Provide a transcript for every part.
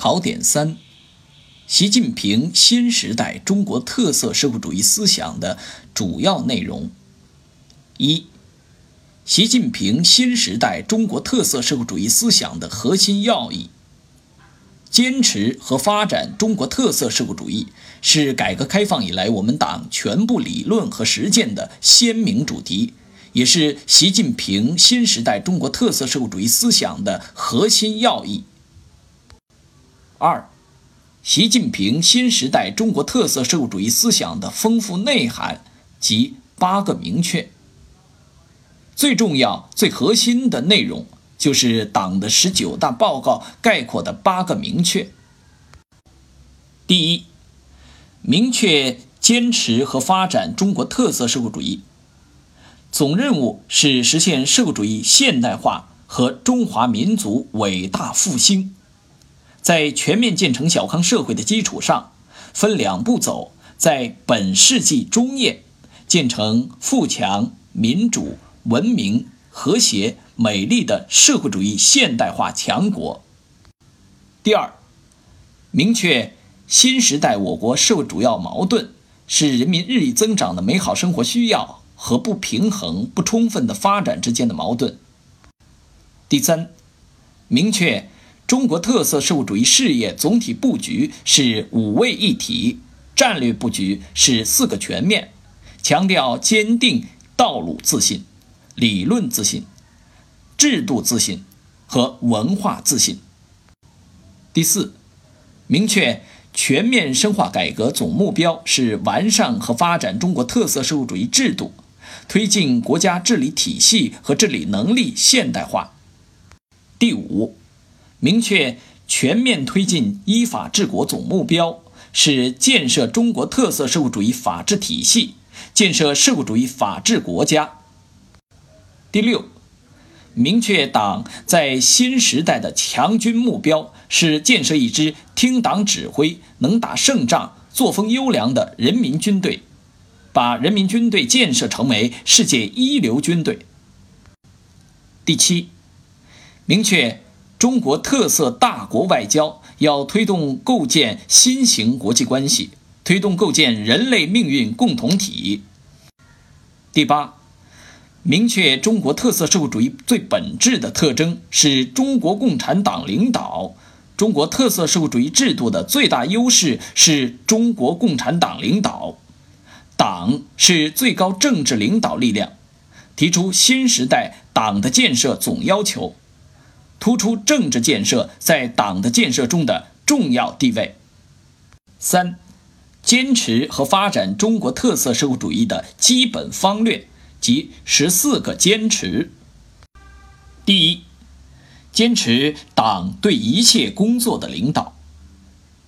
考点三：习近平新时代中国特色社会主义思想的主要内容。一、习近平新时代中国特色社会主义思想的核心要义。坚持和发展中国特色社会主义是改革开放以来我们党全部理论和实践的鲜明主题，也是习近平新时代中国特色社会主义思想的核心要义。二，习近平新时代中国特色社会主义思想的丰富内涵及八个明确。最重要、最核心的内容就是党的十九大报告概括的八个明确。第一，明确坚持和发展中国特色社会主义，总任务是实现社会主义现代化和中华民族伟大复兴。在全面建成小康社会的基础上，分两步走，在本世纪中叶建成富强、民主、文明、和谐、美丽的社会主义现代化强国。第二，明确新时代我国社会主要矛盾是人民日益增长的美好生活需要和不平衡、不充分的发展之间的矛盾。第三，明确。中国特色社会主义事业总体布局是五位一体，战略布局是四个全面，强调坚定道路自信、理论自信、制度自信和文化自信。第四，明确全面深化改革总目标是完善和发展中国特色社会主义制度，推进国家治理体系和治理能力现代化。第五。明确全面推进依法治国总目标是建设中国特色社会主义法治体系，建设社会主义法治国家。第六，明确党在新时代的强军目标是建设一支听党指挥、能打胜仗、作风优良的人民军队，把人民军队建设成为世界一流军队。第七，明确。中国特色大国外交要推动构建新型国际关系，推动构建人类命运共同体。第八，明确中国特色社会主义最本质的特征是中国共产党领导，中国特色社会主义制度的最大优势是中国共产党领导，党是最高政治领导力量，提出新时代党的建设总要求。突出政治建设在党的建设中的重要地位。三，坚持和发展中国特色社会主义的基本方略及十四个坚持。第一，坚持党对一切工作的领导。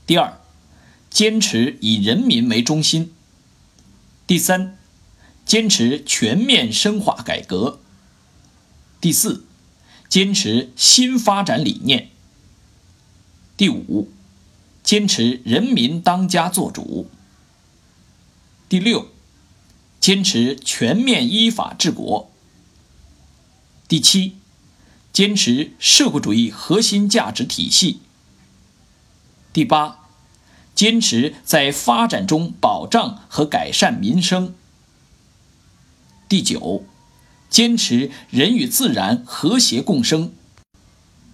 第二，坚持以人民为中心。第三，坚持全面深化改革。第四。坚持新发展理念。第五，坚持人民当家作主。第六，坚持全面依法治国。第七，坚持社会主义核心价值体系。第八，坚持在发展中保障和改善民生。第九。坚持人与自然和谐共生。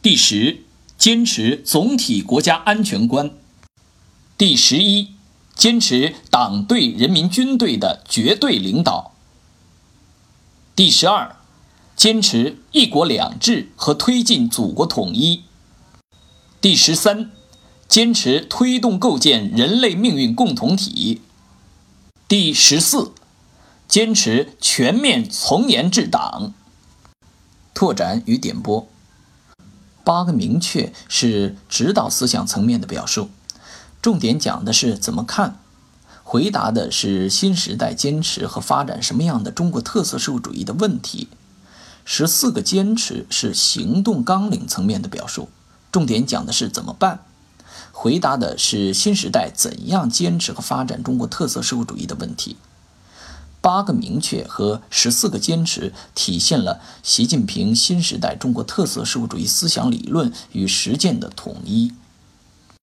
第十，坚持总体国家安全观。第十一，坚持党对人民军队的绝对领导。第十二，坚持一国两制和推进祖国统一。第十三，坚持推动构建人类命运共同体。第十四。坚持全面从严治党。拓展与点拨。八个明确是指导思想层面的表述，重点讲的是怎么看，回答的是新时代坚持和发展什么样的中国特色社会主义的问题。十四个坚持是行动纲领层面的表述，重点讲的是怎么办，回答的是新时代怎样坚持和发展中国特色社会主义的问题。八个明确和十四个坚持，体现了习近平新时代中国特色社会主义思想理论与实践的统一。